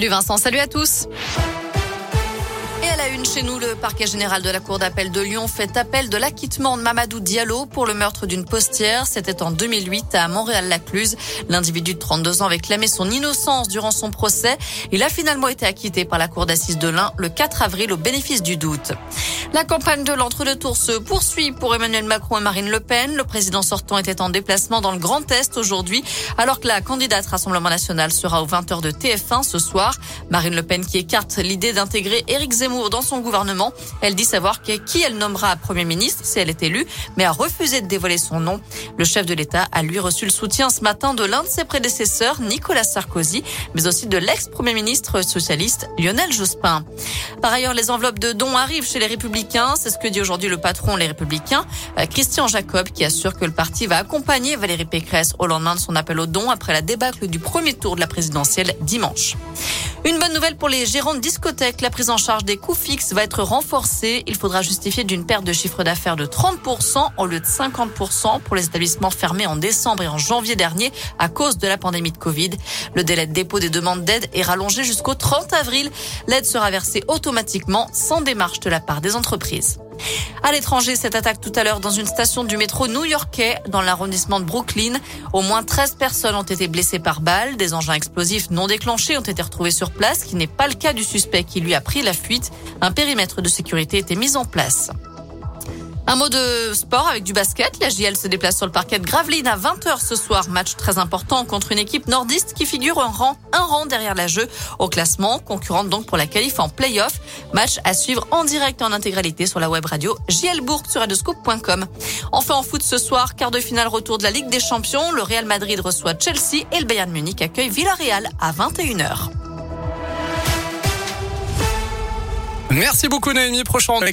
Salut Vincent, salut à tous. Et à la une chez nous, le parquet général de la Cour d'appel de Lyon fait appel de l'acquittement de Mamadou Diallo pour le meurtre d'une postière. C'était en 2008 à Montréal-Lacluse. L'individu de 32 ans avait clamé son innocence durant son procès. Il a finalement été acquitté par la Cour d'assises de l'Ain le 4 avril au bénéfice du doute. La campagne de l'entre-deux-tours se poursuit pour Emmanuel Macron et Marine Le Pen. Le président sortant était en déplacement dans le Grand Est aujourd'hui, alors que la candidate Rassemblement National sera aux 20h de TF1 ce soir. Marine Le Pen qui écarte l'idée d'intégrer Éric Zemmour dans son gouvernement. Elle dit savoir qui elle nommera Premier ministre si elle est élue, mais a refusé de dévoiler son nom. Le chef de l'État a lui reçu le soutien ce matin de l'un de ses prédécesseurs, Nicolas Sarkozy, mais aussi de l'ex-premier ministre socialiste Lionel Jospin. Par ailleurs, les enveloppes de dons arrivent chez les Républicains c'est ce que dit aujourd'hui le patron Les Républicains, euh, Christian Jacob, qui assure que le parti va accompagner Valérie Pécresse au lendemain de son appel aux dons après la débâcle du premier tour de la présidentielle dimanche. Une bonne nouvelle pour les gérants de discothèques. La prise en charge des coûts fixes va être renforcée. Il faudra justifier d'une perte de chiffre d'affaires de 30% au lieu de 50% pour les établissements fermés en décembre et en janvier dernier à cause de la pandémie de Covid. Le délai de dépôt des demandes d'aide est rallongé jusqu'au 30 avril. L'aide sera versée automatiquement sans démarche de la part des entreprises. À l'étranger, cette attaque tout à l'heure dans une station du métro new-yorkais dans l'arrondissement de Brooklyn. Au moins 13 personnes ont été blessées par balles. Des engins explosifs non déclenchés ont été retrouvés sur place, qui n'est pas le cas du suspect qui lui a pris la fuite. Un périmètre de sécurité était mis en place. Un mot de sport avec du basket. La JL se déplace sur le parquet de Gravelines à 20h ce soir. Match très important contre une équipe nordiste qui figure un rang, un rang derrière la jeu au classement, concurrente donc pour la qualif en play-off. Match à suivre en direct et en intégralité sur la web radio JL Bourg sur radioscope.com. Enfin en foot ce soir, quart de finale retour de la Ligue des Champions. Le Real Madrid reçoit Chelsea et le Bayern Munich accueille Villarreal à 21h. Merci beaucoup Naomi. Prochain